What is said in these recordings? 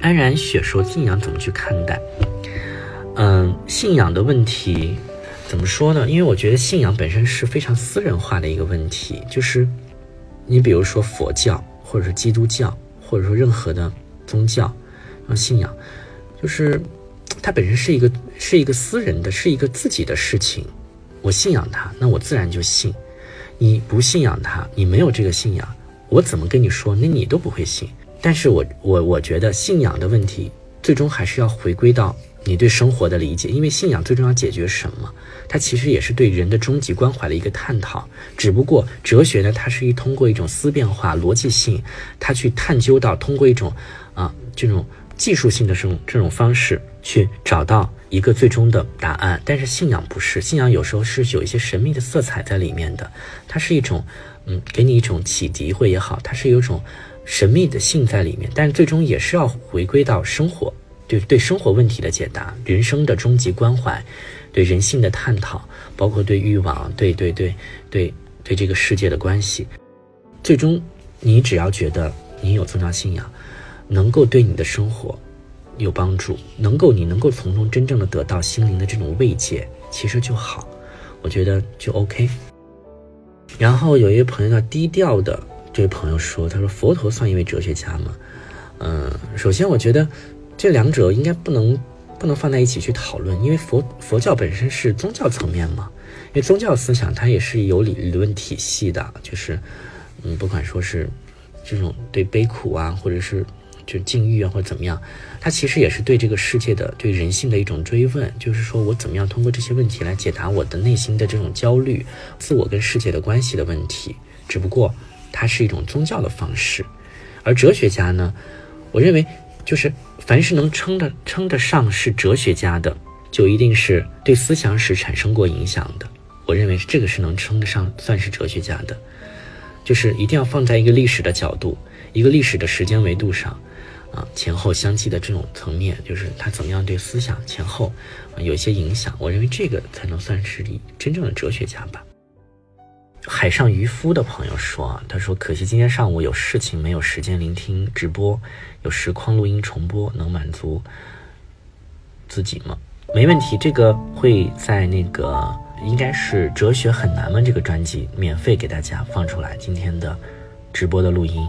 安然雪说信仰怎么去看待？嗯，信仰的问题怎么说呢？因为我觉得信仰本身是非常私人化的一个问题，就是你比如说佛教，或者是基督教，或者说任何的宗教，信仰，就是它本身是一个是一个私人的，是一个自己的事情。我信仰它，那我自然就信；你不信仰它，你没有这个信仰，我怎么跟你说，那你都不会信。但是我我我觉得信仰的问题，最终还是要回归到。你对生活的理解，因为信仰最终要解决什么？它其实也是对人的终极关怀的一个探讨。只不过哲学呢，它是一通过一种思辨化、逻辑性，它去探究到通过一种啊这种技术性的这种这种方式去找到一个最终的答案。但是信仰不是，信仰有时候是有一些神秘的色彩在里面的。它是一种嗯，给你一种启迪会也好，它是有一种神秘的性在里面。但是最终也是要回归到生活。对对生活问题的解答，人生的终极关怀，对人性的探讨，包括对欲望，对对对对对这个世界的关系，最终你只要觉得你有宗教信仰，能够对你的生活有帮助，能够你能够从中真正的得到心灵的这种慰藉，其实就好，我觉得就 OK。然后有一位朋友叫低调的这位朋友说，他说佛陀算一位哲学家吗？嗯，首先我觉得。这两者应该不能不能放在一起去讨论，因为佛佛教本身是宗教层面嘛，因为宗教思想它也是有理理论体系的，就是嗯，不管说是这种对悲苦啊，或者是就境遇啊，或者怎么样，它其实也是对这个世界的对人性的一种追问，就是说我怎么样通过这些问题来解答我的内心的这种焦虑、自我跟世界的关系的问题，只不过它是一种宗教的方式，而哲学家呢，我认为就是。凡是能称得称得上是哲学家的，就一定是对思想史产生过影响的。我认为这个是能称得上算是哲学家的，就是一定要放在一个历史的角度，一个历史的时间维度上，啊，前后相继的这种层面，就是他怎么样对思想前后有一些影响。我认为这个才能算是真正的哲学家吧。海上渔夫的朋友说：“他说可惜今天上午有事情，没有时间聆听直播。有实况录音重播，能满足自己吗？没问题，这个会在那个应该是哲学很难吗？这个专辑免费给大家放出来今天的直播的录音。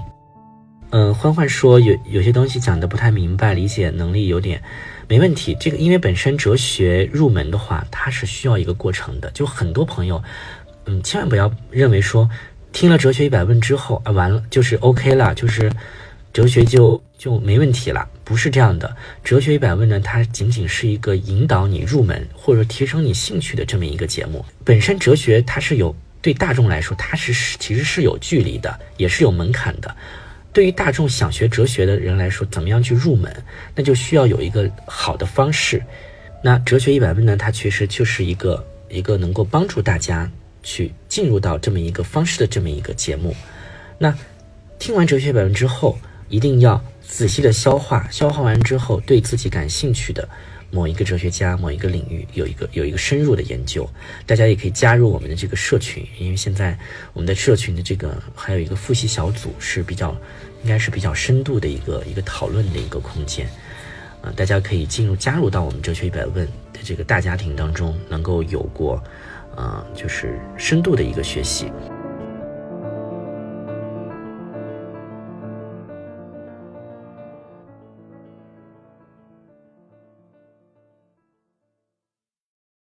嗯，欢欢说有有些东西讲的不太明白，理解能力有点没问题。这个因为本身哲学入门的话，它是需要一个过程的，就很多朋友。”嗯，千万不要认为说听了哲学一百问之后啊，完了就是 OK 了，就是哲学就就没问题了，不是这样的。哲学一百问呢，它仅仅是一个引导你入门或者提升你兴趣的这么一个节目。本身哲学它是有对大众来说，它是其实是有距离的，也是有门槛的。对于大众想学哲学的人来说，怎么样去入门，那就需要有一个好的方式。那哲学一百问呢，它其实就是一个一个能够帮助大家。去进入到这么一个方式的这么一个节目，那听完哲学本文之后，一定要仔细的消化，消化完之后，对自己感兴趣的某一个哲学家、某一个领域有一个有一个深入的研究。大家也可以加入我们的这个社群，因为现在我们的社群的这个还有一个复习小组是比较，应该是比较深度的一个一个讨论的一个空间。啊，大家可以进入加入到我们哲学一百问的这个大家庭当中，能够有过。啊，就是深度的一个学习。